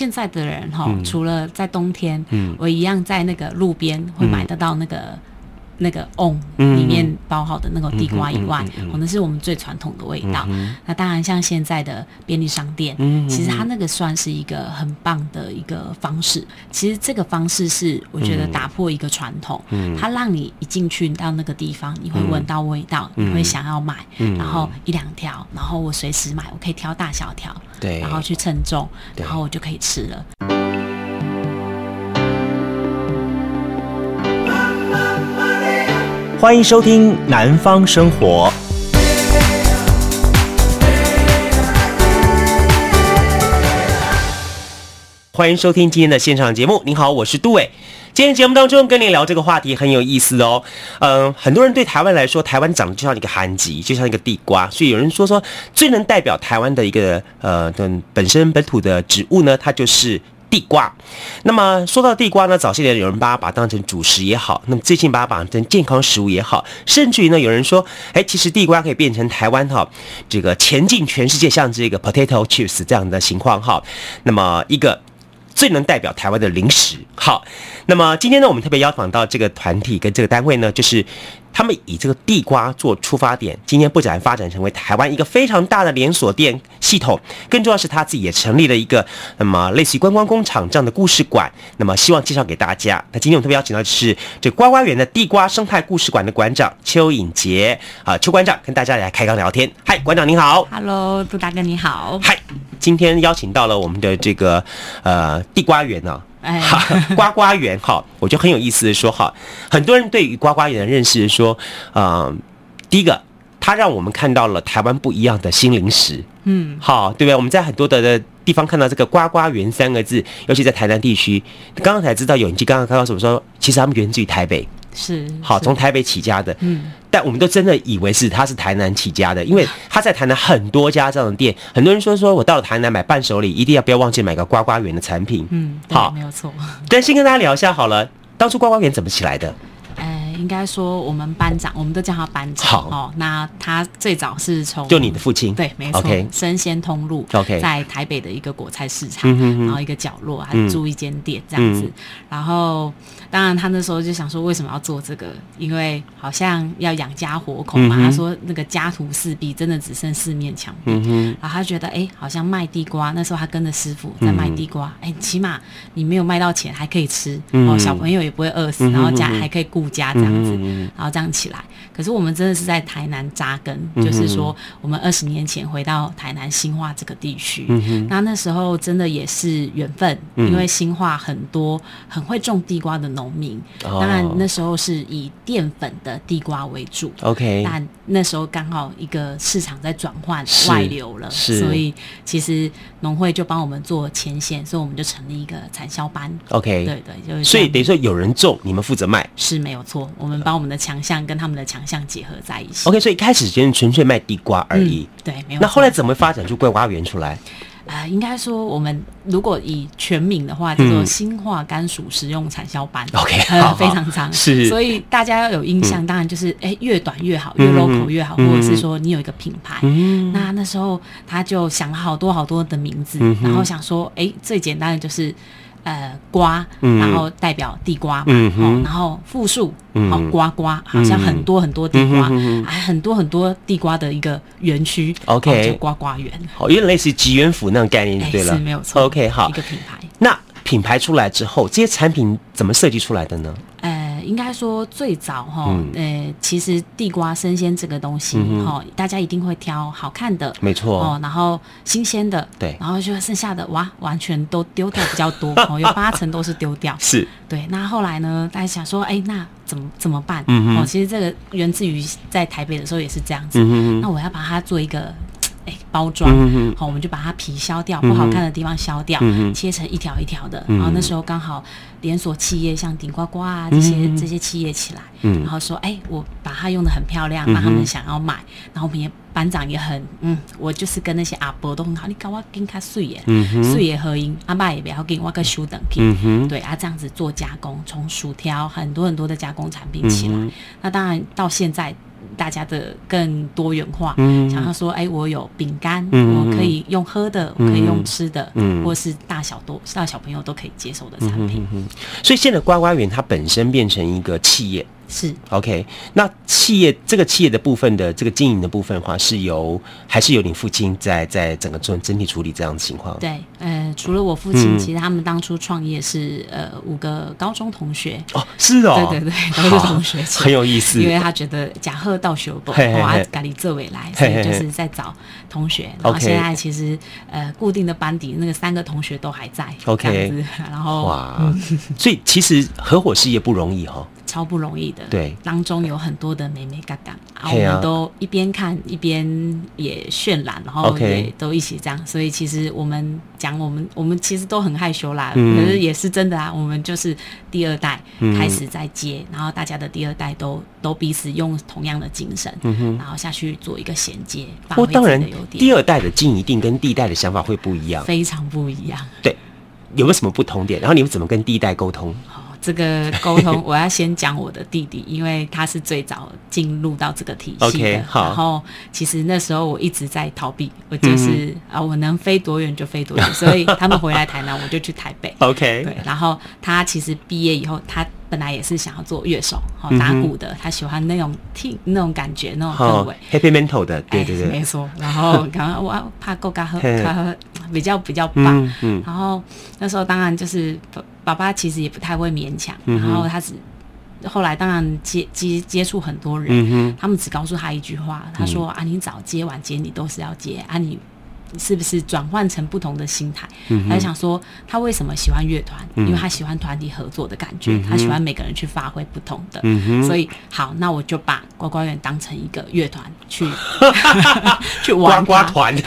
现在的人哈，嗯、除了在冬天，嗯，我一样在那个路边会买得到那个。那个瓮里面包好的那个地瓜以外，可能是我们最传统的味道。嗯、那当然，像现在的便利商店，嗯、其实它那个算是一个很棒的一个方式。其实这个方式是我觉得打破一个传统，嗯、它让你一进去到那个地方，你会闻到味道，嗯、你会想要买，嗯、然后一两条，然后我随时买，我可以挑大小条，对，然后去称重，然后我就可以吃了。欢迎收听《南方生活》。欢迎收听今天的现场节目。您好，我是杜伟。今天节目当中跟您聊这个话题很有意思哦。嗯，很多人对台湾来说，台湾长得就像一个寒极，就像一个地瓜，所以有人说说最能代表台湾的一个呃本身本土的植物呢，它就是。地瓜，那么说到地瓜呢，早些年有人把它把它当成主食也好，那么最近把它当成健康食物也好，甚至于呢，有人说，哎，其实地瓜可以变成台湾哈这个前进全世界，像这个 potato chips 这样的情况哈，那么一个最能代表台湾的零食。好，那么今天呢，我们特别邀访到这个团体跟这个单位呢，就是。他们以这个地瓜做出发点，今天不仅发展成为台湾一个非常大的连锁店系统，更重要是他自己也成立了一个那么类似于观光工厂这样的故事馆。那么希望介绍给大家。那今天我们特别邀请到的是这瓜瓜园的地瓜生态故事馆的馆长邱颖杰啊，邱馆长跟大家来开杠聊天。嗨，馆长您好。Hello，杜大哥你好。嗨，今天邀请到了我们的这个呃地瓜园呢、啊。哎，瓜瓜园哈，我觉得很有意思的说哈，很多人对于呱呱园的认识是说，呃，第一个，它让我们看到了台湾不一样的新零食，嗯，好，对不对？我们在很多的的地方看到这个瓜瓜园三个字，尤其在台南地区，刚刚才知道有，你刚刚看到什么说，其实他们源自于台北。是好，从台北起家的，嗯，但我们都真的以为是他是台南起家的，因为他在台南很多家这样的店，很多人说说我到了台南买伴手礼，一定要不要忘记买个呱呱园的产品，嗯，好，没有错。但先跟大家聊一下好了，当初呱呱园怎么起来的？应该说，我们班长，我们都叫他班长。好哦，那他最早是从就你的父亲对，没错，okay. 生鲜通路，OK，在台北的一个果菜市场，嗯、然后一个角落他租一间店这样子。嗯、然后，当然他那时候就想说，为什么要做这个？因为好像要养家活口嘛。嗯、他说那个家徒四壁，真的只剩四面墙壁。嗯、然后他觉得，哎，好像卖地瓜，那时候他跟着师傅在卖地瓜，哎、嗯，起码你没有卖到钱，还可以吃，嗯、哦，小朋友也不会饿死，嗯、然后家还可以顾家这样。这样子，嗯，然后这样起来，可是我们真的是在台南扎根，嗯、就是说，我们二十年前回到台南新化这个地区，嗯，那那时候真的也是缘分，嗯，因为新化很多很会种地瓜的农民，哦，当然那时候是以淀粉的地瓜为主，OK，但那时候刚好一个市场在转换外流了，所以其实农会就帮我们做前线，所以我们就成立一个产销班，OK，对对，就是所以等于说有人种，你们负责卖，是没有错，我们把我们的强项跟他们的强项结合在一起。OK，所以一开始只是纯粹卖地瓜而已。嗯、对，没有。那后来怎么发展出桂花园出来？呃，应该说我们如果以全名的话，叫做新化甘薯食用产销班。OK，、非常长。是。所以大家要有印象，嗯、当然就是哎，越短越好，嗯、越 local 越好，嗯、或者是说你有一个品牌。嗯。那那时候他就想了好多好多的名字，嗯、然后想说，哎，最简单的就是。呃，瓜，然后代表地瓜嘛，嗯哦，然后复数，嗯，好瓜瓜，好像很多很多地瓜，嗯，还很多很多地瓜的一个园区，OK，就瓜瓜园，好，有点类似吉原府那种概念，对了，是没有错，OK，好，一个品牌。那品牌出来之后，这些产品怎么设计出来的呢？呃，应该说最早哈，呃，其实地瓜生鲜这个东西哈，大家一定会挑好看的，没错。哦，然后新鲜的，对，然后就剩下的哇，完全都丢掉比较多，哦，有八成都是丢掉，是。对。那后来呢，大家想说，哎，那怎么怎么办？嗯哦，其实这个源自于在台北的时候也是这样子，那我要把它做一个。哎，包装好，我们就把它皮削掉，不好看的地方削掉，切成一条一条的。然后那时候刚好连锁企业像顶呱呱啊这些这些企业起来，然后说哎，我把它用的很漂亮，让他们想要买。然后我们也班长也很嗯，我就是跟那些阿伯都很好，你搞我跟他碎耶，碎耶合音，阿爸也不要给我个修等品，对啊，这样子做加工，从薯条很多很多的加工产品起来。那当然到现在。大家的更多元化，嗯，想要说，哎，我有饼干，嗯，我可以用喝的，我可以用吃的，嗯，或是大小多大小朋友都可以接受的产品。嗯，所以现在乖乖园它本身变成一个企业。是。OK，那企业这个企业的部分的这个经营的部分的话，是由还是由你父亲在在整个做整体处理这样的情况？对，呃，除了我父亲，嗯、其实他们当初创业是呃五个高中同学哦，是哦，对对对，高中同学，很有意思，因为他觉得假贺到学不哇，咖喱这尾来，所以就是在找同学，然后现在其实呃固定的班底那个三个同学都还在，OK，然后哇，嗯、所以其实合伙事业不容易哈、哦。超不容易的，对，当中有很多的眉眉角角，啊，我们都一边看一边也渲染，然后也都一起这样，所以其实我们讲我们我们其实都很害羞啦，可是也是真的啊，我们就是第二代开始在接，然后大家的第二代都都彼此用同样的精神，嗯然后下去做一个衔接。不过当然，第二代的经一定跟第一代的想法会不一样，非常不一样。对，有没有什么不同点？然后你们怎么跟第一代沟通？这个沟通，我要先讲我的弟弟，因为他是最早进入到这个体系的。Okay, 好。然后，其实那时候我一直在逃避，我就是、嗯、啊，我能飞多远就飞多远。所以他们回来台南，我就去台北。OK。对。然后他其实毕业以后，他本来也是想要做乐手，好打鼓的。他喜欢那种听那种感觉，那种氛围。Happy Mental 的，对对对，没错。然后刚刚我怕够嘎喝，咖喝比较比较棒。嗯嗯。然后那时候当然就是。爸爸其实也不太会勉强，然后他只后来当然接接接触很多人，嗯、他们只告诉他一句话，他说：“嗯、啊，你早接晚接，你都是要接啊，你。”是不是转换成不同的心态？嗯、他就想说，他为什么喜欢乐团？嗯、因为他喜欢团体合作的感觉，嗯、他喜欢每个人去发挥不同的。嗯、哼所以好，那我就把呱呱园当成一个乐团去 去玩呱呱团。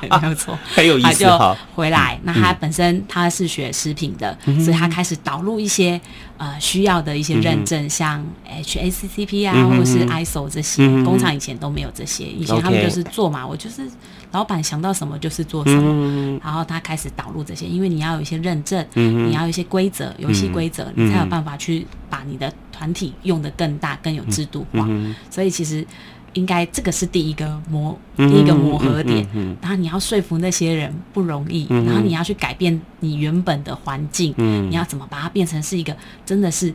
对，没有错，很有意思。他就回来，嗯、那他本身他是学食品的，嗯、所以他开始导入一些呃需要的一些认证，嗯、像 HACCP 啊，或是 ISO 这些，嗯、工厂以前都没有这些，以前他们就是做嘛，我就是。老板想到什么就是做什么，嗯、然后他开始导入这些，因为你要有一些认证，嗯、你要有一些规则、游戏规则，嗯、你才有办法去把你的团体用得更大、更有制度化。嗯、所以其实应该这个是第一个磨，嗯、第一个磨合点。嗯嗯嗯、然后你要说服那些人不容易，嗯、然后你要去改变你原本的环境，嗯、你要怎么把它变成是一个真的是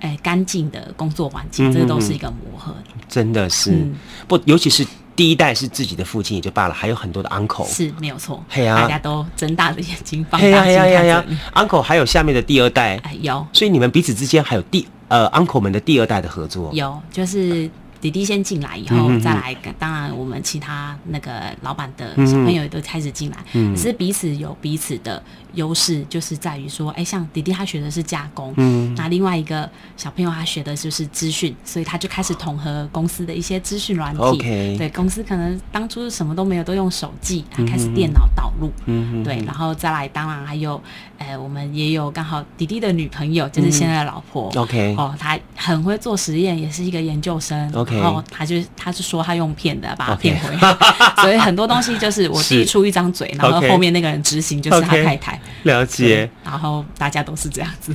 诶干净的工作环境，嗯、这个都是一个磨合。真的是，嗯、不，尤其是。第一代是自己的父亲也就罢了，还有很多的 uncle 是没有错，嘿啊，大家都睁大着眼睛放大镜看着你。uncle 还有下面的第二代，哎，有，所以你们彼此之间还有第呃 uncle 们的第二代的合作，有，就是。弟弟先进来以后再来，当然我们其他那个老板的小朋友也都开始进来，只是彼此有彼此的优势，就是在于说，哎，像弟弟他学的是加工，嗯。那另外一个小朋友他学的就是资讯，所以他就开始统合公司的一些资讯软体，对公司可能当初什么都没有，都用手机，他开始电脑导入，嗯对，然后再来，当然还有，呃，我们也有刚好弟弟的女朋友就是现在的老婆，OK，哦，他很会做实验，也是一个研究生，OK。然后他就他是说他用骗的把他骗回来，Okay. 所以很多东西就是我 递出一张嘴，然后后面那个人执行就是他太太。了解。然后大家都是这样子。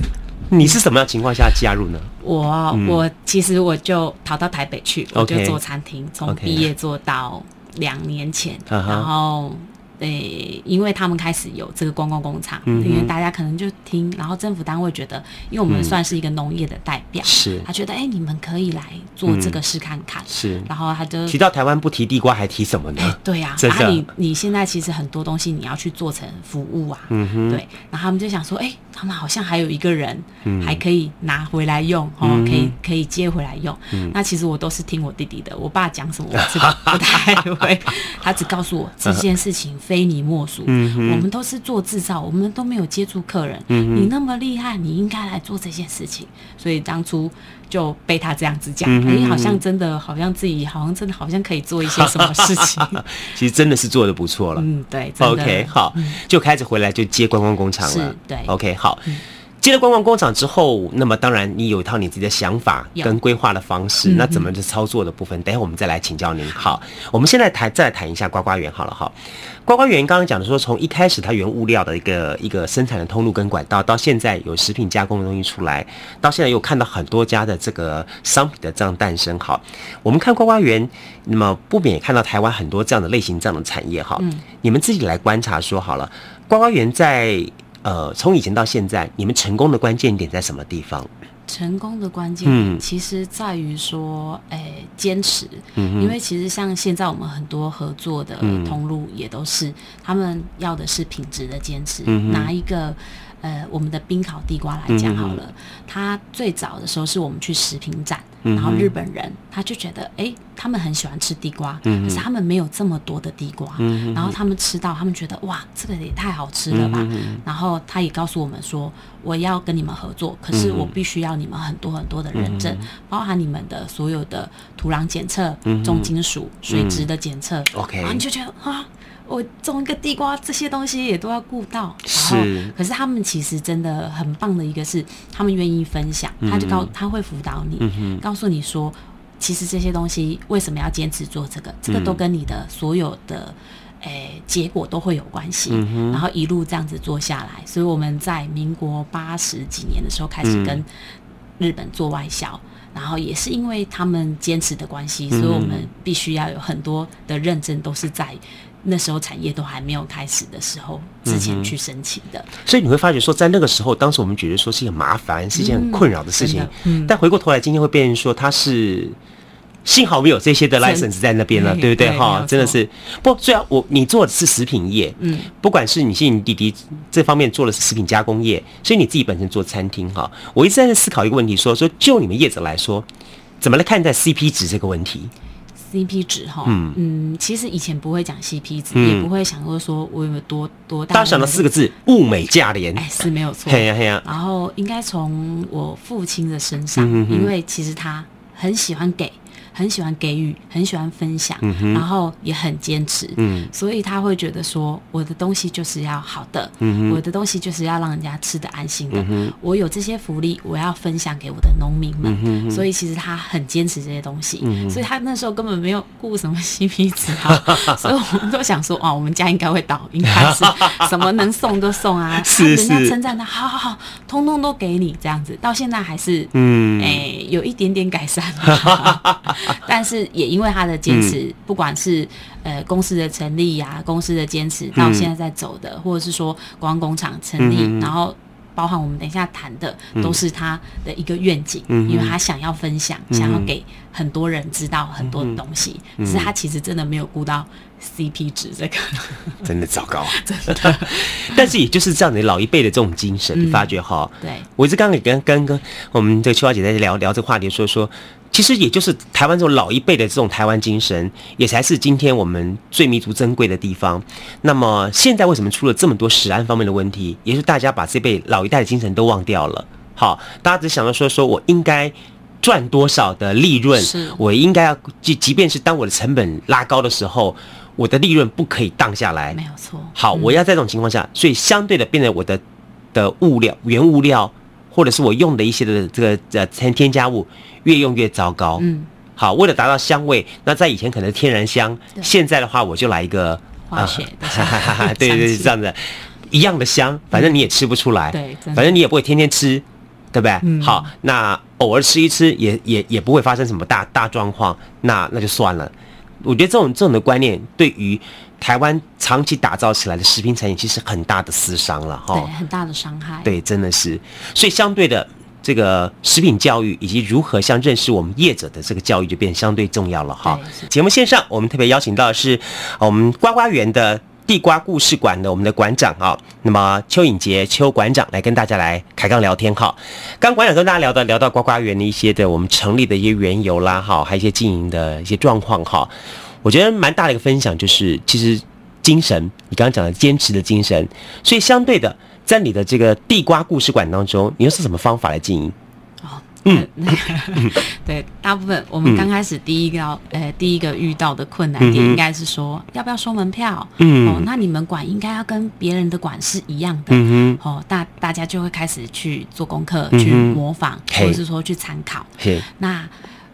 你是什么样情况下加入呢？我我其实我就逃到台北去，我就做餐厅，从毕业做到两年前.然后。对，因为他们开始有这个观光工厂，嗯、因为大家可能就听，然后政府单位觉得，因为我们算是一个农业的代表，是、嗯，他觉得哎，你们可以来做这个试看看，嗯、是，然后他就提到台湾不提地瓜还提什么呢？对呀、啊，的。啊你你现在其实很多东西你要去做成服务啊，嗯哼，对，然后他们就想说，哎，他们好像还有一个人还可以拿回来用，嗯、哦，可以可以接回来用，嗯、那其实我都是听我弟弟的，我爸讲什么我是 不太会，他只告诉我这件事情。非你莫属。我们都是做制造，我们都没有接触客人。你那么厉害，你应该来做这件事情。所以当初就被他这样子讲，哎、嗯欸，好像真的，好像自己，好像真的，好像可以做一些什么事情。其实真的是做的不错了。嗯，对。OK，好，就开始回来就接观光工厂了。是，对。OK，好。嗯接了观光工厂之后，那么当然你有一套你自己的想法跟规划的方式，那怎么去操作的部分，等一下我们再来请教您。好，我们现在谈再来谈一下呱呱园好了哈。呱呱园刚刚讲的说，从一开始它原物料的一个一个生产的通路跟管道，到现在有食品加工的东西出来，到现在又看到很多家的这个商品的这样诞生。好，我们看呱呱园，那么不免也看到台湾很多这样的类型这样的产业哈。你们自己来观察说好了，呱呱园在。呃，从以前到现在，你们成功的关键点在什么地方？成功的关键点其实在于说，哎、嗯，坚持。嗯，因为其实像现在我们很多合作的通路也都是，嗯、他们要的是品质的坚持。嗯，拿一个。呃，我们的冰烤地瓜来讲好了，它最早的时候是我们去食品展，然后日本人他就觉得，哎，他们很喜欢吃地瓜，可是他们没有这么多的地瓜，然后他们吃到，他们觉得哇，这个也太好吃了吧，然后他也告诉我们说，我要跟你们合作，可是我必须要你们很多很多的认证，包含你们的所有的土壤检测、重金属、水质的检测，OK，然后你就觉得啊。我种一个地瓜，这些东西也都要顾到。是，可是他们其实真的很棒的一个是，他们愿意分享，他就告他会辅导你，嗯、告诉你说，其实这些东西为什么要坚持做这个，这个都跟你的所有的诶、欸、结果都会有关系。嗯、然后一路这样子做下来，所以我们在民国八十几年的时候开始跟日本做外销，然后也是因为他们坚持的关系，所以我们必须要有很多的认证都是在。那时候产业都还没有开始的时候，之前去申请的，嗯，所以你会发觉说，在那个时候，当时我们觉得说是一个麻烦，是一件很困扰的事情。嗯，但回过头来，今天会变成说，它是幸好没有这些的 license 在那边了，对不对？哈，真的是。不，虽然我你做的是食品业，嗯，不管是你信你弟弟这方面做的是食品加工业，所以你自己本身做餐厅哈，我一直在思考一个问题，说说就你们业者来说，怎么来看待 CP 值这个问题？CP 值哈，嗯嗯，其实以前不会讲 CP 值，嗯、也不会想过说我有多多大。大家想到四个字：物美价廉。哎，是没有错。嘿呀嘿呀。然后应该从我父亲的身上，因为其实他很喜欢给。很喜欢给予，很喜欢分享，嗯、然后也很坚持，嗯，所以他会觉得说，我的东西就是要好的，嗯，我的东西就是要让人家吃得安心的，嗯、我有这些福利，我要分享给我的农民们，嗯、所以其实他很坚持这些东西，嗯、所以他那时候根本没有顾什么 CP 值啊，所以我们都想说，哦，我们家应该会倒，应该是。什么能送都送啊，是是。人家称赞他，好好好，通通都给你这样子，到现在还是，嗯，哎，有一点点改善。但是也因为他的坚持，嗯、不管是呃公司的成立呀、啊，公司的坚持到现在在走的，嗯、或者是说观光工厂成立，嗯、然后包含我们等一下谈的，都是他的一个愿景，嗯、因为他想要分享，嗯、想要给很多人知道很多的东西，嗯、是他其实真的没有顾到 CP 值这个，真的糟糕，真的。但是也就是这样的老一辈的这种精神，发觉哈？对，我一直刚刚也跟跟跟我们这个秋华姐在聊聊这个话题，说说。其实也就是台湾这种老一辈的这种台湾精神，也才是今天我们最弥足珍贵的地方。那么现在为什么出了这么多食安方面的问题？也是大家把这辈老一代的精神都忘掉了。好，大家只想到说，说我应该赚多少的利润，是我应该要即即便是当我的成本拉高的时候，我的利润不可以降下来。没有错。好，我要在这种情况下，所以相对的变得我的的物料原物料。或者是我用的一些的这个呃添添加物越用越糟糕。嗯，好，为了达到香味，那在以前可能天然香，现在的话我就来一个化学的，对对对，这样子。一样的香，反正你也吃不出来，对，反正你也不会天天吃，对不对？嗯、好，那偶尔吃一吃也也也不会发生什么大大状况，那那就算了。我觉得这种这种的观念对于台湾长期打造起来的食品产业，其实很大的私伤了哈，对，很大的伤害，对，真的是。所以相对的，这个食品教育以及如何像认识我们业者的这个教育，就变得相对重要了哈。节目线上，我们特别邀请到的是我们呱呱园的地瓜故事馆的我们的馆长啊，那么邱颖杰邱馆长来跟大家来开杠聊天哈。刚馆长跟大家聊到聊到呱呱园的一些的我们成立的一些缘由啦哈，还有一些经营的一些状况哈。我觉得蛮大的一个分享，就是其实精神，你刚刚讲的坚持的精神。所以相对的，在你的这个地瓜故事馆当中，你又是什么方法来经营？哦，嗯，那 个对，大部分我们刚开始第一个要，呃，第一个遇到的困难点应该是说，要不要收门票？嗯，哦，那你们馆应该要跟别人的馆是一样的。嗯哼，哦，大大家就会开始去做功课，去模仿，或者是说去参考。嘿，那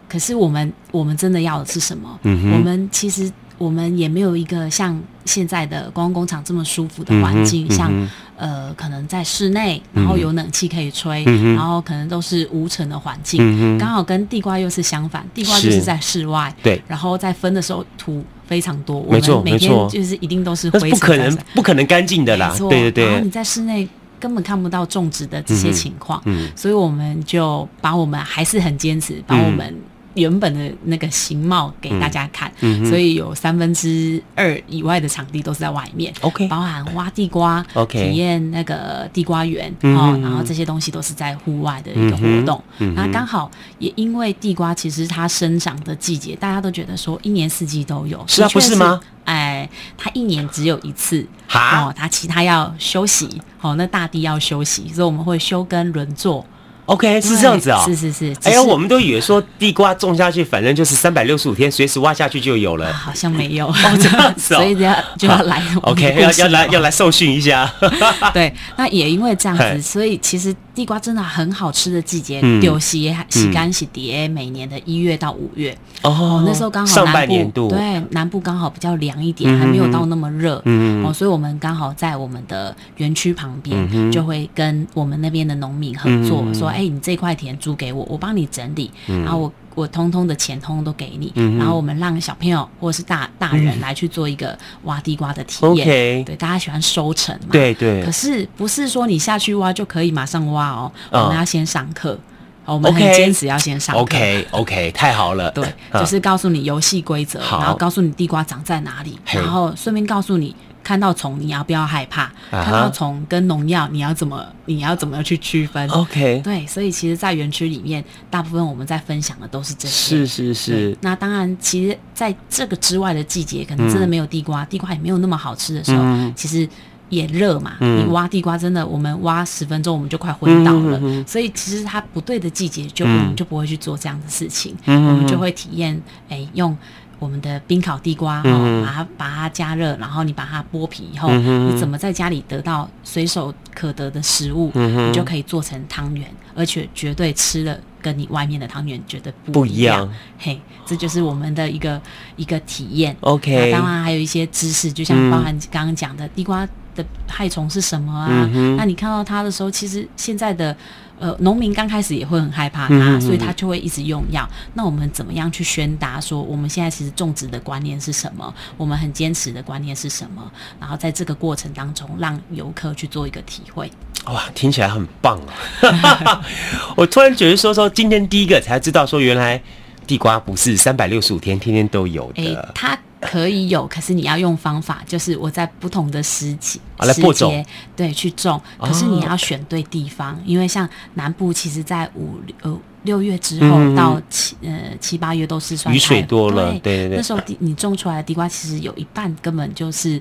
可是我们，我们真的要的是什么？嗯，我们其实。我们也没有一个像现在的观光工厂这么舒服的环境，嗯嗯、像呃，可能在室内，然后有冷气可以吹，嗯、然后可能都是无尘的环境，嗯、刚好跟地瓜又是相反，地瓜就是在室外，对，然后在分的时候土非常多，我们每天就是一定都是灰尘，不可能不可能干净的啦，对对对，然后你在室内根本看不到种植的这些情况，嗯。嗯、所以我们就把我们还是很坚持，把我们。原本的那个形貌给大家看，嗯嗯、所以有三分之二以外的场地都是在外面。OK，包含挖地瓜，OK，体验那个地瓜园，嗯、哦，然后这些东西都是在户外的一个活动。嗯嗯、那刚好也因为地瓜其实它生长的季节，大家都觉得说一年四季都有，是啊，不是吗？哎，它一年只有一次，哈哦，它其他要休息，哦，那大地要休息，所以我们会休耕轮作。OK，是这样子啊、哦，是是是。哎呀，我们都以为说地瓜种下去，反正就是三百六十五天，随时挖下去就有了。好像没有 哦，这样子哦，所以要就要来。OK，要要来要来受训一下。对，那也因为这样子，所以其实地瓜真的很好吃的季节，丢洗洗干洗碟，每年的一月到五月。哦，那时候刚好上半年度，对，南部刚好比较凉一点，还没有到那么热。嗯哦，所以我们刚好在我们的园区旁边，就会跟我们那边的农民合作，说。哎，你这块田租给我，我帮你整理，嗯、然后我我通通的钱通通都给你，嗯、然后我们让小朋友或者是大大人来去做一个挖地瓜的体验。对，大家喜欢收成嘛？对对。可是不是说你下去挖就可以马上挖哦，哦我们要先上课，我们很坚持要先上课。OK OK，太好了。对，就是告诉你游戏规则，然后告诉你地瓜长在哪里，然后顺便告诉你。看到虫你要不要害怕？Uh huh. 看到虫跟农药你要怎么你要怎么去区分？OK，对，所以其实，在园区里面，大部分我们在分享的都是这些。是是是。那当然，其实在这个之外的季节，可能真的没有地瓜，嗯、地瓜也没有那么好吃的时候，嗯、其实也热嘛。嗯、你挖地瓜真的，我们挖十分钟我们就快昏倒了。嗯、所以其实它不对的季节，就我们就不会去做这样的事情。嗯、我们就会体验，哎、欸，用。我们的冰烤地瓜哈，把它把它加热，然后你把它剥皮以后，你怎么在家里得到随手可得的食物，你就可以做成汤圆，而且绝对吃了跟你外面的汤圆绝对不一样。嘿，这就是我们的一个一个体验。OK，当然还有一些知识，就像包含刚刚讲的地瓜的害虫是什么啊？那你看到它的时候，其实现在的。呃，农民刚开始也会很害怕它，嗯、所以他就会一直用药。那我们怎么样去宣达说，我们现在其实种植的观念是什么？我们很坚持的观念是什么？然后在这个过程当中，让游客去做一个体会。哇，听起来很棒啊！我突然觉得说说，今天第一个才知道说，原来地瓜不是三百六十五天天天都有的。欸它可以有，可是你要用方法，就是我在不同的时期、啊、时节对去种。可是你要选对地方，哦、因为像南部，其实在五呃六月之后到七、嗯、呃七八月都是算雨水多了，对对对。那时候地你种出来的地瓜，其实有一半根本就是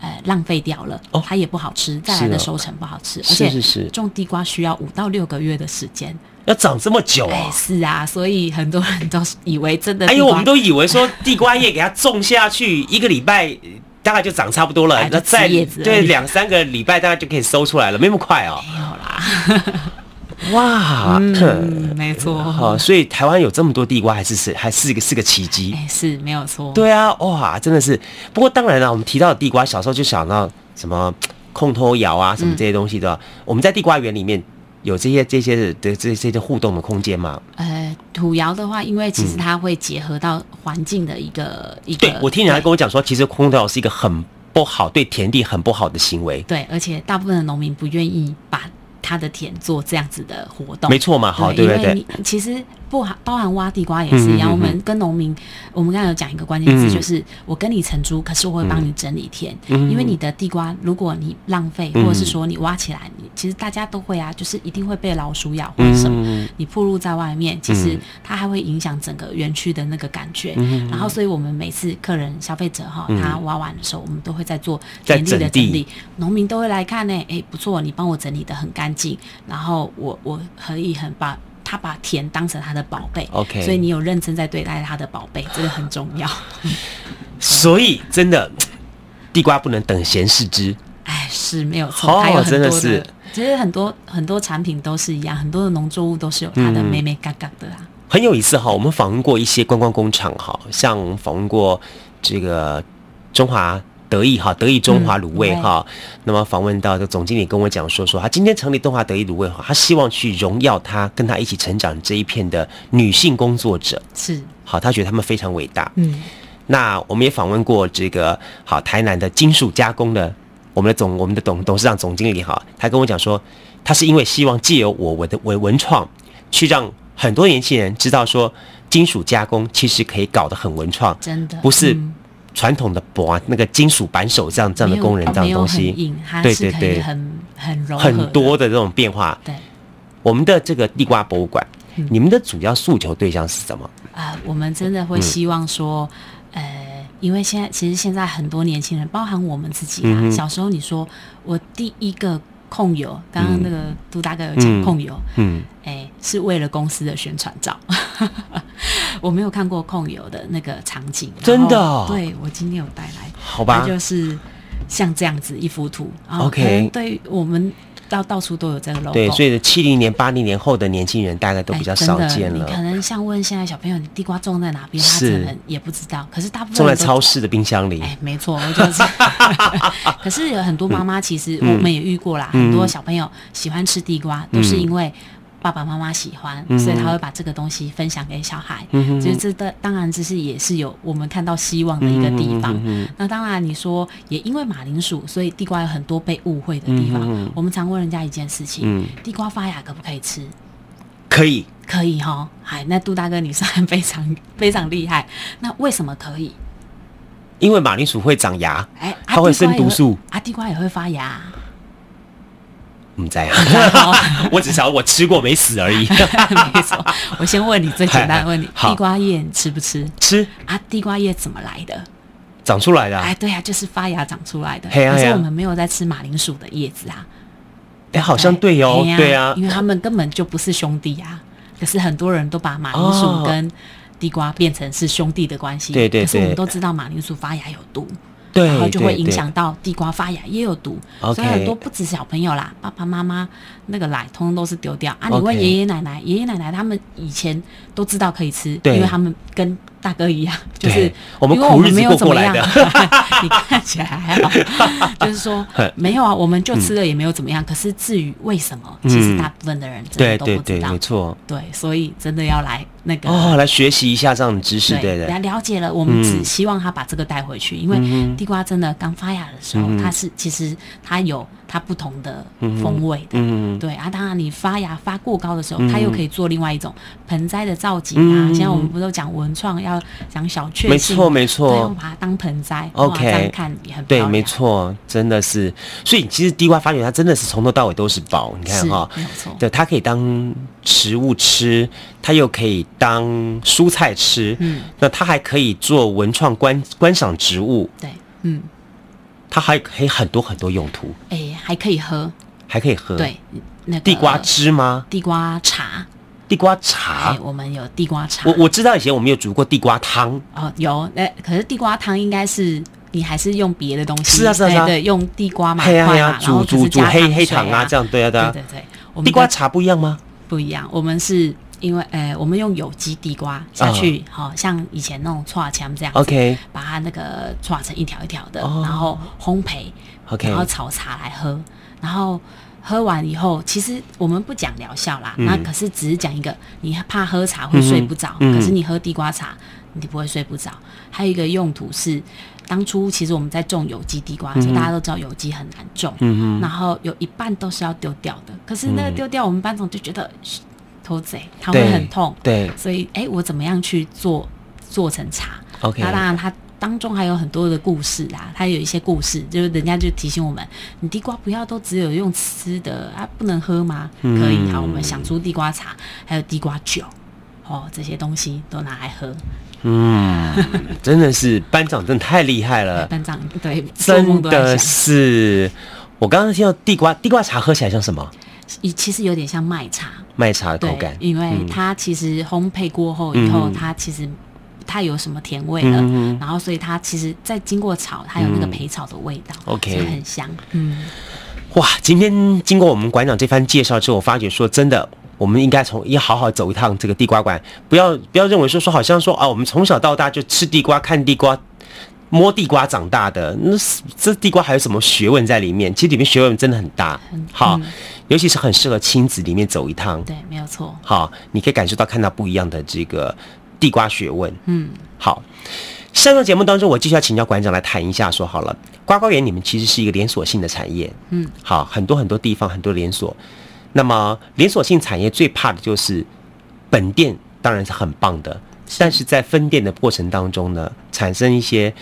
呃浪费掉了，哦、它也不好吃，再来的收成不好吃，哦、而且是是是种地瓜需要五到六个月的时间。要长这么久啊、欸？是啊，所以很多人都以为真的。哎呦，我们都以为说地瓜叶给它种下去一个礼拜，大概就长差不多了。哎、那再对两三个礼拜，大概就可以收出来了，没那么快哦。没有啦。哇，嗯，没错。好，所以台湾有这么多地瓜，还是是还是一个是个奇迹。哎，是没有错。对啊，哇，真的是。不过当然了，我们提到的地瓜，小时候就想到什么控托窑啊，什么这些东西的。嗯、我们在地瓜园里面。有这些这些的这这些的互动的空间吗？呃，土窑的话，因为其实它会结合到环境的一个、嗯、一个。对，我听人家跟我讲说，其实空调是一个很不好，对田地很不好的行为。对，而且大部分的农民不愿意把他的田做这样子的活动。没错嘛，好，对对对。其实。不含包含挖地瓜也是一样，我们跟农民，我们刚才有讲一个关键词，就是我跟你承租，可是我会帮你整理田，因为你的地瓜，如果你浪费，或者是说你挖起来，你其实大家都会啊，就是一定会被老鼠咬或者什么，你暴露在外面，其实它还会影响整个园区的那个感觉。然后，所以我们每次客人消费者哈，他挖完的时候，我们都会在做田地的整理，农民都会来看呢，哎，不错，你帮我整理的很干净，然后我我可以很把。他把田当成他的宝贝，OK，所以你有认真在对待他的宝贝，这个很重要。所以真的，地瓜不能等闲视之。哎，是没有错，还有哦，真的是，其实很多很多产品都是一样，很多的农作物都是有它的美美嘎嘎的啊。很有意思哈。我们访问过一些观光工厂哈，像我们访问过这个中华。得意哈，得意中华卤味哈、嗯。那么访问到的总经理跟我讲说，说他今天成立中华得意卤味哈，他希望去荣耀他跟他一起成长这一片的女性工作者。是，好，他觉得他们非常伟大。嗯，那我们也访问过这个好台南的金属加工的我们的总我们的董董事长总经理哈，他跟我讲说，他是因为希望借由我我的文文创，去让很多年轻人知道说，金属加工其实可以搞得很文创，真的不是。嗯传统的板那个金属扳手这样这样的工人这样的东西，对对对，很很柔很多的这种变化。对，我们的这个地瓜博物馆，嗯、你们的主要诉求对象是什么？啊、呃，我们真的会希望说，嗯、呃，因为现在其实现在很多年轻人，包含我们自己啊，嗯、小时候你说我第一个。控油，刚刚那个杜大哥有讲控油，嗯，哎、欸，是为了公司的宣传照。我没有看过控油的那个场景，真的、哦？对，我今天有带来，好吧，就是像这样子一幅图。OK，对我们。到到处都有这个 logo，对，所以七零年、八零年后的年轻人大概都比较少见了。你可能像问现在小朋友，你地瓜种在哪边？他可能也不知道。可是大部分种在超市的冰箱里。哎，没错，我就是。可是有很多妈妈，其实我们也遇过啦。很多小朋友喜欢吃地瓜，都是因为。爸爸妈妈喜欢，所以他会把这个东西分享给小孩。嗯，所以这的当然这是也是有我们看到希望的一个地方。嗯，那当然你说也因为马铃薯，所以地瓜有很多被误会的地方。嗯，我们常问人家一件事情：嗯，地瓜发芽可不可以吃？可以，可以哈。哎，那杜大哥你算非常 非常厉害。那为什么可以？因为马铃薯会长芽，哎，它会生毒素，啊，地瓜也会发芽。不在啊，我只想我吃过没死而已。没错，我先问你最简单的问题：地瓜叶你吃不吃？吃啊。地瓜叶怎么来的？长出来的。哎，对呀，就是发芽长出来的。可是我们没有在吃马铃薯的叶子啊。哎，好像对哦，对啊，因为他们根本就不是兄弟啊。可是很多人都把马铃薯跟地瓜变成是兄弟的关系。对对。可是我们都知道马铃薯发芽有毒。对，然后就会影响到地瓜发芽也有毒，所以很多不止小朋友啦，爸爸妈妈那个奶通通都是丢掉。啊。你问爷爷奶奶，爷爷奶奶他们以前都知道可以吃，因为他们跟大哥一样，就是我们因为我们没有怎么样，你看起来还好，就是说 没有啊，我们就吃了也没有怎么样。可是至于为什么，其实大部分的人真的都不知道，没错，对，所以真的要来那个哦，来学习一下这样的知识，对对，来了解了，我们只希望他把这个带回去，因为地瓜真的刚发芽的时候，它是其实它有。它不同的风味的，嗯嗯、对啊，当然你发芽发过高的时候，嗯、它又可以做另外一种盆栽的造景啊。现在、嗯、我们不都讲文创要讲小确幸，没错没错，要把它当盆栽，OK，这样看也很。对，没错，真的是。所以其实地瓜发觉它真的是从头到尾都是宝，你看哈，没错，对，它可以当食物吃，它又可以当蔬菜吃，嗯，那它还可以做文创观观赏植物，对，嗯。它还可以很多很多用途，哎、欸，还可以喝，还可以喝，对，那个、地瓜汁吗？地瓜茶，地瓜茶，欸、我们有地瓜茶。我我知道以前我们有煮过地瓜汤，哦，有，哎，可是地瓜汤应该是你还是用别的东西，是啊是啊，是啊。对，用地瓜嘛，对啊，对啊，煮煮煮黑黑糖啊，这样对啊对啊，对对对，地瓜茶不一样吗？不一样，我们是。因为，呃，我们用有机地瓜下去，好、uh, 像以前那种搓枪这样子，OK，把它那个搓成一条一条的，oh, 然后烘焙，OK，然后炒茶来喝，然后喝完以后，其实我们不讲疗效啦，嗯、那可是只是讲一个，你怕喝茶会睡不着，嗯、可是你喝地瓜茶，你不会睡不着。还有一个用途是，当初其实我们在种有机地瓜的时候，嗯、大家都知道有机很难种，嗯、然后有一半都是要丢掉的，可是那个丢掉，我们班长就觉得。偷贼，他会很痛，对，对，所以哎、欸，我怎么样去做做成茶？OK，那当然，它当中还有很多的故事啊，它有一些故事，就是人家就提醒我们，你地瓜不要都只有用吃的啊，不能喝吗？嗯、可以，好，我们想出地瓜茶，还有地瓜酒，哦，这些东西都拿来喝。嗯，真的是班长，真的太厉害了，班长对，真的是。我刚刚听到地瓜地瓜茶喝起来像什么？其实有点像麦茶，麦茶的口感，因为它其实烘焙过后以后，嗯、它其实它有什么甜味了，嗯、然后所以它其实再经过炒，它有那个焙炒的味道，OK，、嗯、很香。嗯，哇，今天经过我们馆长这番介绍之后，我发觉说真的，我们应该从要好好走一趟这个地瓜馆，不要不要认为说说好像说啊，我们从小到大就吃地瓜、看地瓜。摸地瓜长大的，那这地瓜还有什么学问在里面？其实里面学问真的很大，好，嗯、尤其是很适合亲子里面走一趟。对，没有错。好，你可以感受到看到不一样的这个地瓜学问。嗯，好。上个节目当中，我继续要请教馆长来谈一下，说好了，瓜瓜园你们其实是一个连锁性的产业。嗯，好，很多很多地方很多连锁。那么连锁性产业最怕的就是本店当然是很棒的。但是在分店的过程当中呢，产生一些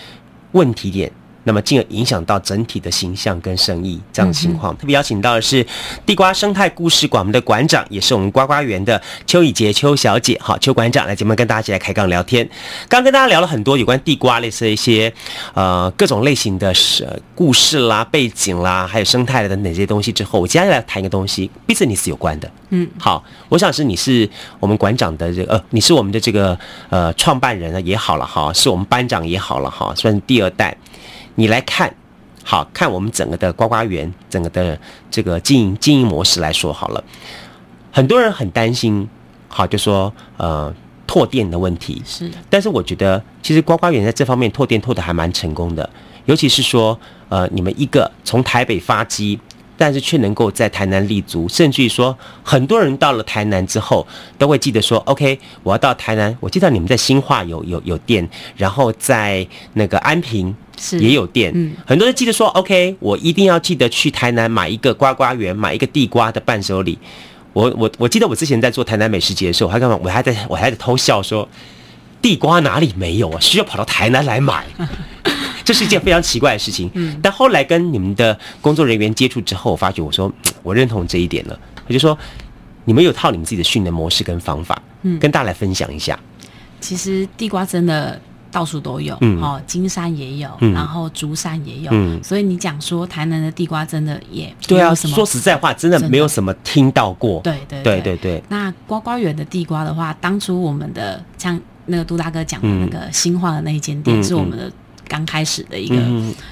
问题点。那么，进而影响到整体的形象跟生意这样的情况。嗯、特别邀请到的是地瓜生态故事馆我们的馆长，也是我们瓜瓜园的邱以杰邱小姐。好，邱馆长来节目跟大家一起来开杠聊天。刚跟大家聊了很多有关地瓜类似的一些呃各种类型的故事啦、背景啦，还有生态的等等这些东西之后，我接下来谈一个东西，business 有关的。嗯，好，我想是你是我们馆长的这个呃，你是我们的这个呃创办人也好了哈，是我们班长也好了哈，算是第二代。你来看，好看我们整个的瓜瓜园，整个的这个经营经营模式来说好了，很多人很担心，好就说呃拓店的问题是，但是我觉得其实瓜瓜园在这方面拓店拓的还蛮成功的，尤其是说呃你们一个从台北发迹。但是却能够在台南立足，甚至于说，很多人到了台南之后，都会记得说，OK，我要到台南。我记得你们在新化有有有店，然后在那个安平也有店。嗯，很多人记得说，OK，我一定要记得去台南买一个瓜瓜园，买一个地瓜的伴手礼。我我我记得我之前在做台南美食节的时候，我还干嘛？我还在我还在偷笑说，地瓜哪里没有啊？需要跑到台南来买。这是一件非常奇怪的事情，嗯，但后来跟你们的工作人员接触之后，我发觉我说我认同这一点了。我就说你们有套你们自己的训练模式跟方法，嗯，跟大家来分享一下。其实地瓜真的到处都有，嗯，哦，金山也有，嗯，然后竹山也有，嗯，所以你讲说台南的地瓜真的也对啊，说实在话，真的没有什么听到过，对对对。对对。那瓜瓜园的地瓜的话，当初我们的像那个杜大哥讲的那个新化的那一间店是我们的。刚开始的一个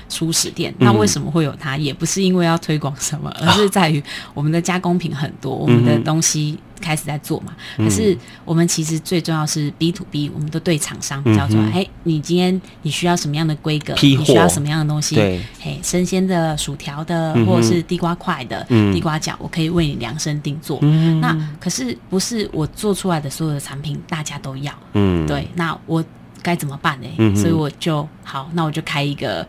初始店，嗯、那为什么会有它？也不是因为要推广什么，而是在于我们的加工品很多，我们的东西开始在做嘛。可是我们其实最重要是 B to B，我们都对厂商叫做：哎，你今天你需要什么样的规格？你需要什么样的东西？对，嘿，生鲜的、薯条的，或者是地瓜块的、地瓜角，我可以为你量身定做。那可是不是我做出来的所有的产品大家都要？嗯，对，那我。该怎么办呢？嗯、所以我就好，那我就开一个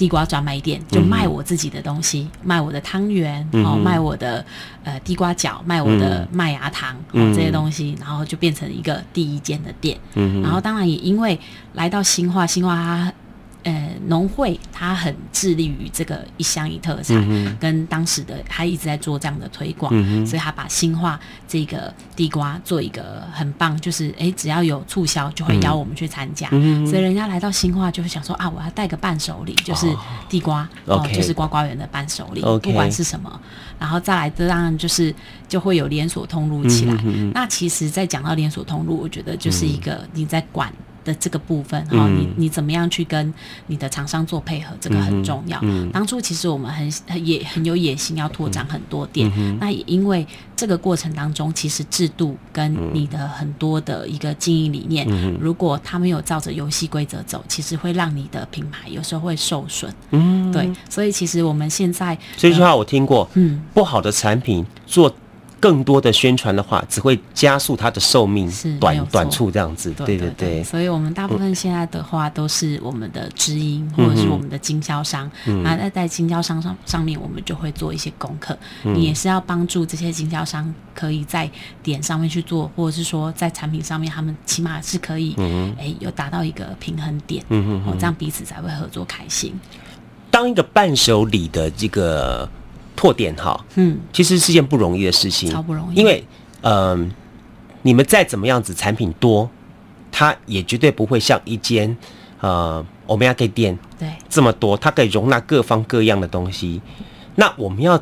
地瓜专卖店，就卖我自己的东西，嗯、卖我的汤圆，哦，卖我的呃地瓜角，卖我的麦芽糖，哦这些东西，然后就变成一个第一间的店。嗯、然后当然也因为来到新化，新化它。呃，农会他很致力于这个一乡一特产，嗯、跟当时的他一直在做这样的推广，嗯、所以他把新化这个地瓜做一个很棒，就是哎，只要有促销就会邀我们去参加，嗯、所以人家来到新化就会想说啊，我要带个伴手礼，就是地瓜哦，就是瓜瓜园的伴手礼不管是什么，然后再来，这当然就是就会有连锁通路起来。嗯、那其实，在讲到连锁通路，我觉得就是一个你在管。的这个部分，哈，你你怎么样去跟你的厂商做配合，这个很重要。嗯嗯、当初其实我们很很也很有野心，要拓展很多店。那也因为这个过程当中，其实制度跟你的很多的一个经营理念，嗯、如果他没有照着游戏规则走，其实会让你的品牌有时候会受损。嗯，对。所以其实我们现在这句话我听过。嗯，不好的产品做。更多的宣传的话，只会加速它的寿命短短促这样子。对对对，所以我们大部分现在的话都是我们的知音，嗯、或者是我们的经销商。嗯，那在经销商上上面，我们就会做一些功课。嗯、你也是要帮助这些经销商可以在点上面去做，或者是说在产品上面，他们起码是可以，嗯哎，有达到一个平衡点。嗯嗯，哦，这样彼此才会合作开心。当一个伴手礼的这个。拓店哈，嗯，其实是件不容易的事情，超不容易。因为，嗯、呃，你们再怎么样子产品多，它也绝对不会像一间呃欧米茄店对这么多，它可以容纳各方各样的东西。那我们要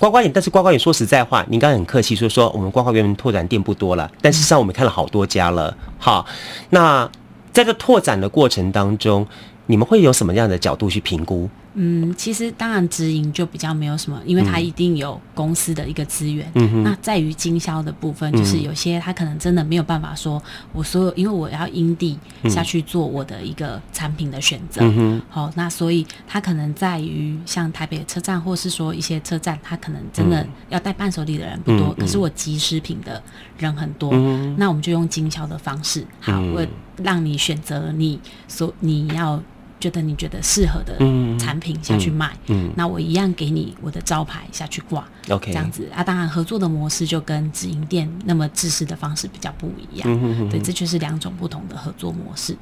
呱呱眼，但是呱呱眼说实在话，您刚刚很客气说说我们呱呱原本拓展店不多了，但事实上我们看了好多家了。好，那在这拓展的过程当中，你们会有什么样的角度去评估？嗯，其实当然直营就比较没有什么，因为它一定有公司的一个资源。那在于经销的部分，就是有些他可能真的没有办法说，我所有因为我要因地下去做我的一个产品的选择。好，那所以他可能在于像台北车站，或是说一些车站，他可能真的要带伴手礼的人不多，嗯、可是我即食品的人很多。嗯。那我们就用经销的方式，好，我让你选择你所你要。觉得你觉得适合的产品下去卖，嗯，那我一样给你我的招牌下去挂，OK，这样子啊。当然合作的模式就跟直营店那么自私的方式比较不一样，嗯哼哼哼，对，这就是两种不同的合作模式。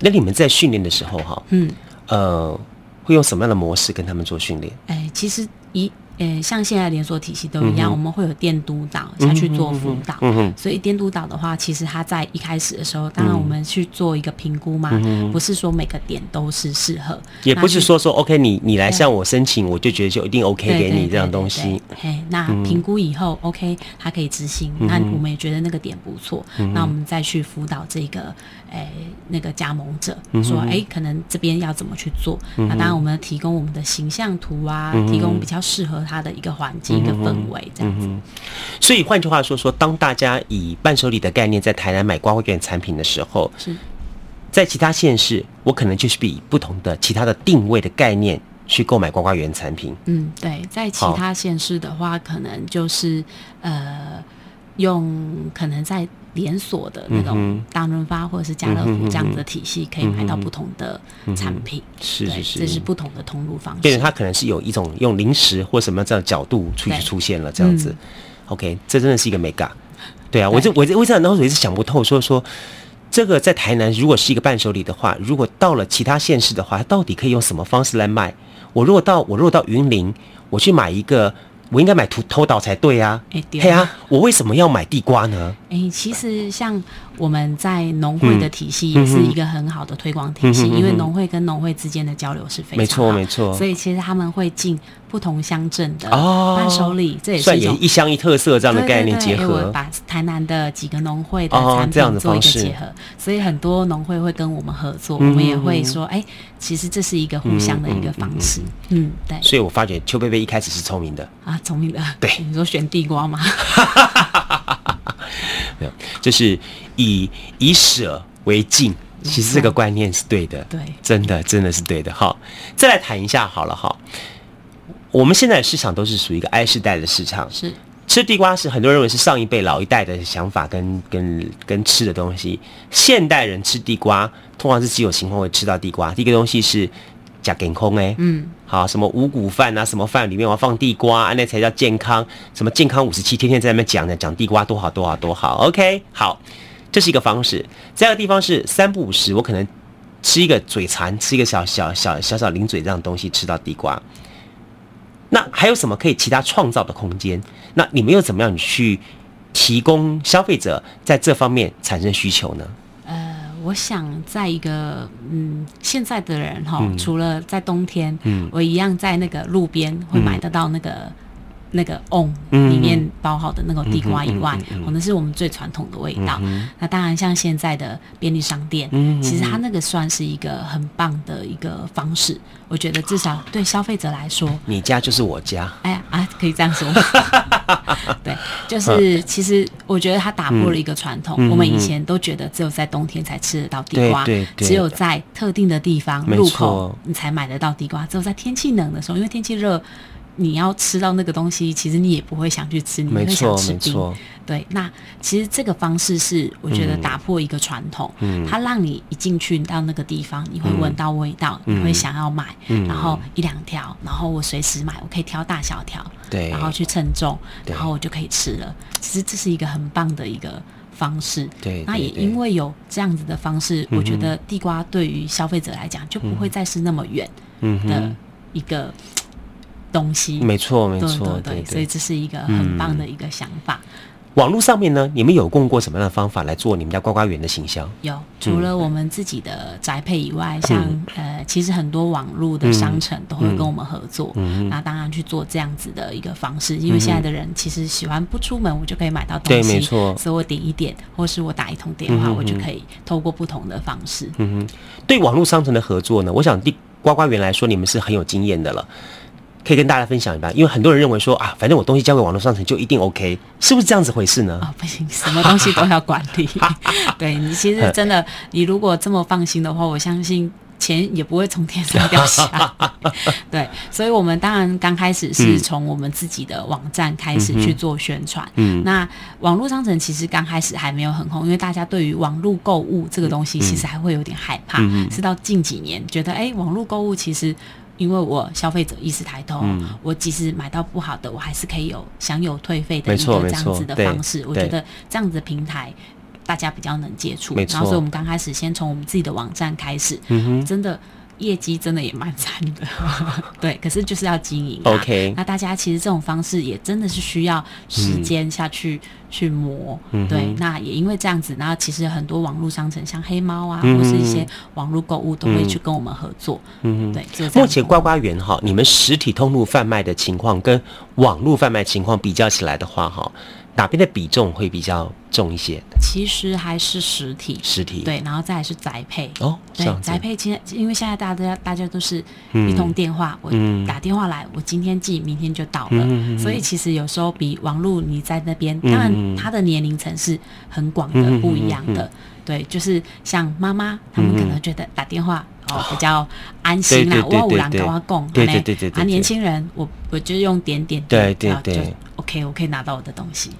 那你们在训练的时候，哈，嗯，呃，会用什么样的模式跟他们做训练？哎，其实一。呃，像现在连锁体系都一样，嗯、我们会有店督导下去做辅导。嗯哼。所以店督导的话，其实他在一开始的时候，当然我们去做一个评估嘛，嗯、不是说每个点都是适合，也不是说说 OK，你你来向我申请，我就觉得就一定 OK 给你这样东西。嘿，那评估以后 OK，他可以执行，那我们也觉得那个点不错，嗯、那我们再去辅导这个。哎，那个加盟者说，哎，可能这边要怎么去做？那当然，我们提供我们的形象图啊，提供比较适合他的一个环境、一个氛围这样子。所以换句话说，说当大家以伴手礼的概念在台南买瓜花园产品的时候，是在其他县市，我可能就是比不同的其他的定位的概念去购买瓜瓜园产品。嗯，对，在其他县市的话，可能就是呃，用可能在。连锁的那种大润发或者是家乐福这样子的体系，可以买到不同的产品，是是是，这是不同的通路方式。对，它可能是有一种用零食或什么这样的角度出去出现了这样子。OK，这真的是一个 mega。对啊，我这我为什么当时也是想不透，说说这个在台南如果是一个伴手礼的话，如果到了其他县市的话，它到底可以用什么方式来卖？我如果到我如果到云林，我去买一个。我应该买土偷岛才对啊！哎，对啊，我为什么要买地瓜呢？哎，其实像。我们在农会的体系也是一个很好的推广体系，因为农会跟农会之间的交流是非常好，没错没错。所以其实他们会进不同乡镇的伴手礼，这也是一种一乡一特色这样的概念结合，把台南的几个农会的产品做一个结合，所以很多农会会跟我们合作，我们也会说，哎，其实这是一个互相的一个方式，嗯，对。所以我发觉邱贝贝一开始是聪明的啊，聪明的，对，你说选地瓜吗？没有，就是以以舍为进，其实这个观念是对的，对，真的真的是对的。好，再来谈一下好了哈。我们现在的市场都是属于一个 I 世代的市场，是吃地瓜是很多人认为是上一辈老一代的想法跟跟跟吃的东西。现代人吃地瓜，通常是几种情况会吃到地瓜。第一个东西是。加健康哎，嗯，好，什么五谷饭啊，什么饭里面我要放地瓜，啊，那才叫健康。什么健康五十七，天天在那边讲呢，讲地瓜多好多好多好。OK，好，这是一个方式。第二个地方是三不五时，我可能吃一个嘴馋，吃一个小小小小小零嘴这样东西，吃到地瓜。那还有什么可以其他创造的空间？那你们又怎么样去提供消费者在这方面产生需求呢？我想在一个嗯，现在的人哈，嗯、除了在冬天，嗯，我一样在那个路边会买得到那个。那个瓮里面包好的那个地瓜以外，哦，那是我们最传统的味道。那当然，像现在的便利商店，其实它那个算是一个很棒的一个方式。我觉得至少对消费者来说，你家就是我家。哎呀啊，可以这样说。对，就是其实我觉得它打破了一个传统。我们以前都觉得只有在冬天才吃得到地瓜，只有在特定的地方入口你才买得到地瓜，只有在天气冷的时候，因为天气热。你要吃到那个东西，其实你也不会想去吃，你会想吃冰。对，那其实这个方式是我觉得打破一个传统，嗯，它让你一进去到那个地方，你会闻到味道，嗯、你会想要买，嗯、然后一两条，然后我随时买，我可以挑大小条，对，然后去称重，然后我就可以吃了。其实这是一个很棒的一个方式，对。那也因为有这样子的方式，嗯、我觉得地瓜对于消费者来讲就不会再是那么远的一个。东西，没错，没错，对对对，所以这是一个很棒的一个想法。网络上面呢，你们有用过什么样的方法来做你们家呱呱园的行销？有，除了我们自己的宅配以外，嗯、像呃，其实很多网络的商城都会跟我们合作。嗯，那当然去做这样子的一个方式，因为现在的人其实喜欢不出门，我就可以买到东西。对，没错。所以我点一点，或是我打一通电话，嗯、我就可以透过不同的方式。嗯哼，对网络商城的合作呢，我想对呱呱园来说，你们是很有经验的了。可以跟大家分享一下，因为很多人认为说啊，反正我东西交给网络商城就一定 OK，是不是这样子回事呢？哦，不行，什么东西都要管理。对，你其实真的，你如果这么放心的话，我相信钱也不会从天上掉下来。对，所以我们当然刚开始是从我们自己的网站开始去做宣传。嗯，那网络商城其实刚开始还没有很红，因为大家对于网络购物这个东西其实还会有点害怕。嗯，是到近几年觉得，哎，网络购物其实。因为我消费者意识抬头，嗯、我即使买到不好的，我还是可以有享有退费的一个这样子的方式。我觉得这样子的平台大家比较能接触。然后，所以我们刚开始先从我们自己的网站开始，嗯、真的。业绩真的也蛮惨的，对，可是就是要经营。OK，那大家其实这种方式也真的是需要时间下去、嗯、去磨。对，那也因为这样子，然后其实很多网络商城，像黑猫啊，嗯、或是一些网络购物，都会去跟我们合作。嗯，对。目前呱呱园哈，你们实体通路贩卖的情况跟网络贩卖情况比较起来的话，哈。哪边的比重会比较重一些？其实还是实体，实体对，然后再来是宅配哦。对，宅配现在因为现在大家大家都是一通电话，嗯、我打电话来，我今天寄，明天就到了。嗯、所以其实有时候比网络你在那边，当然他的年龄层是很广的，不一样的。对，就是像妈妈，他们可能觉得打电话哦比较安心啦，我五郎跟我讲，对对对对。啊，年轻人，我我就用点点点，对对对，OK，我可以拿到我的东西。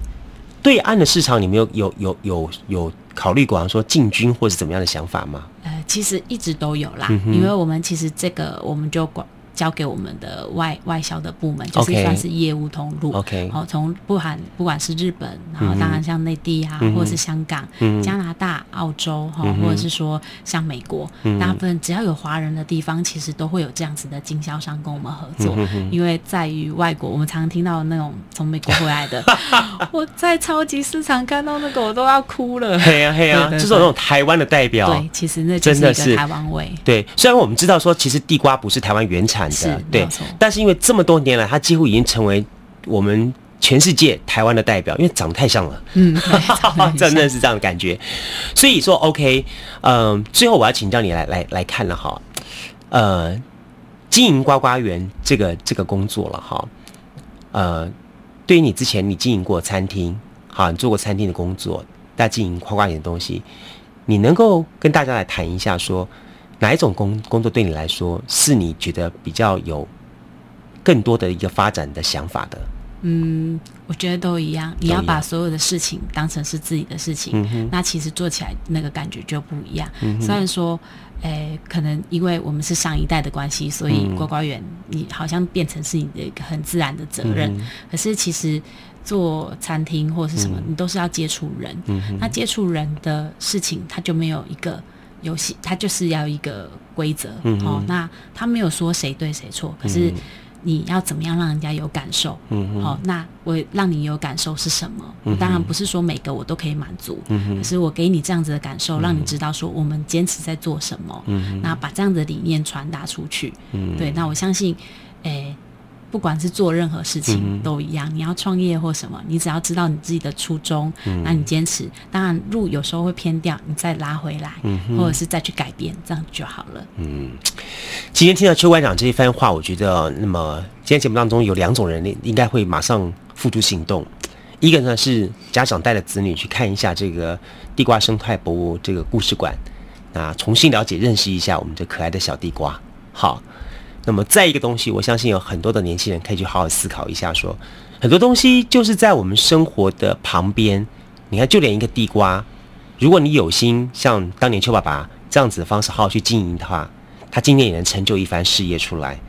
对岸的市场，你们有有有有有考虑过说进军或是怎么样的想法吗？呃，其实一直都有啦，嗯、因为我们其实这个我们就管。交给我们的外外销的部门，就是算是业务通路。OK，好，从不含不管是日本，然后当然像内地啊，或者是香港、加拿大、澳洲哈，或者是说像美国，大部分只要有华人的地方，其实都会有这样子的经销商跟我们合作。因为在于外国，我们常常听到那种从美国回来的，我在超级市场看到那个，我都要哭了。嘿呀 嘿呀，就是那种台湾的代表。对，其实那真的是台湾味。对，虽然我们知道说，其实地瓜不是台湾原产。是对，但是因为这么多年来，它几乎已经成为我们全世界台湾的代表，因为长得太像了。嗯，真的是这样的感觉。所以说，OK，嗯、呃，最后我要请教你来来来看了哈，呃，经营呱呱园这个这个工作了哈，呃，对于你之前你经营过餐厅，好，你做过餐厅的工作，在经营呱呱园的东西，你能够跟大家来谈一下说。哪一种工工作对你来说是你觉得比较有更多的一个发展的想法的？嗯，我觉得都一样。你要把所有的事情当成是自己的事情，嗯、那其实做起来那个感觉就不一样。嗯、虽然说，诶，可能因为我们是上一代的关系，所以呱呱园你好像变成是你的一个很自然的责任。嗯、可是其实做餐厅或是什么，嗯、你都是要接触人。嗯、那接触人的事情，它就没有一个。游戏它就是要一个规则，嗯、哦，那他没有说谁对谁错，可是你要怎么样让人家有感受？嗯哦，那我让你有感受是什么？嗯、当然不是说每个我都可以满足，嗯，可是我给你这样子的感受，让你知道说我们坚持在做什么，嗯哼，那把这样的理念传达出去，嗯，对，那我相信，诶、欸。不管是做任何事情都一样，嗯、你要创业或什么，你只要知道你自己的初衷，嗯、那你坚持，当然路有时候会偏掉，你再拉回来，嗯、或者是再去改变，这样就好了。嗯，今天听到邱馆长这一番话，我觉得，那么今天节目当中有两种人应该会马上付诸行动，一个呢是家长带着子女去看一下这个地瓜生态博物这个故事馆，啊，重新了解认识一下我们这可爱的小地瓜。好。那么再一个东西，我相信有很多的年轻人可以去好好思考一下说，说很多东西就是在我们生活的旁边。你看，就连一个地瓜，如果你有心像当年邱爸爸这样子的方式好好去经营的话，他今年也能成就一番事业出来。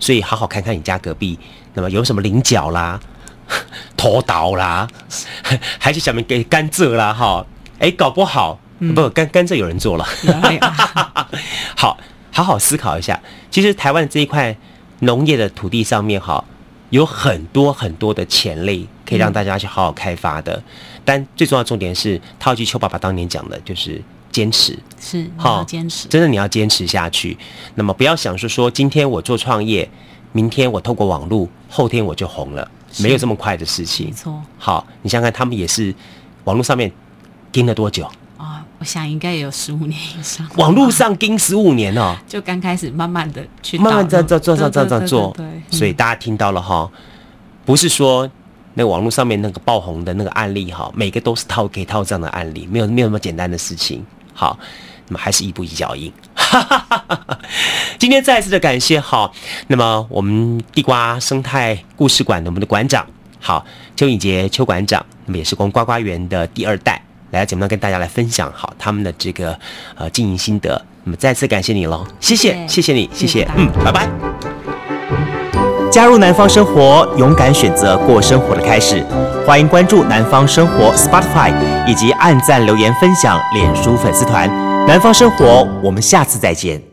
所以好好看看你家隔壁，那么有什么菱角啦、拖刀啦，还是下面给甘蔗啦，哈，哎，搞不好、嗯、不甘甘蔗有人做了，好。好好思考一下，其实台湾这一块农业的土地上面，哈，有很多很多的潜力可以让大家去好好开发的。嗯、但最重要的重点是，套一句邱爸爸当年讲的，就是坚持，是好坚持，真的你要坚持下去。那么不要想说说今天我做创业，明天我透过网络，后天我就红了，没有这么快的事情。没错。好，你想想看，他们也是网络上面盯了多久？我想应该也有十五年以上。网络上盯十五年哦，就刚开始慢慢的去慢慢在做做做做做做，对，所以大家听到了哈，不是说那个网络上面那个爆红的那个案例哈，每个都是套可以套这样的案例，没有没有那么简单的事情。好，那么还是一步一脚印。今天再次的感谢哈，那么我们地瓜生态故事馆的我们的馆长好邱颖杰邱馆长，那么也是光呱呱园的第二代。来节目中，跟大家来分享好他们的这个呃经营心得。那么再次感谢你喽，谢谢，谢谢你，谢谢，嗯，拜拜。加入南方生活，勇敢选择过生活的开始。欢迎关注南方生活 Spotify 以及按赞留言分享脸书粉丝团。南方生活，我们下次再见。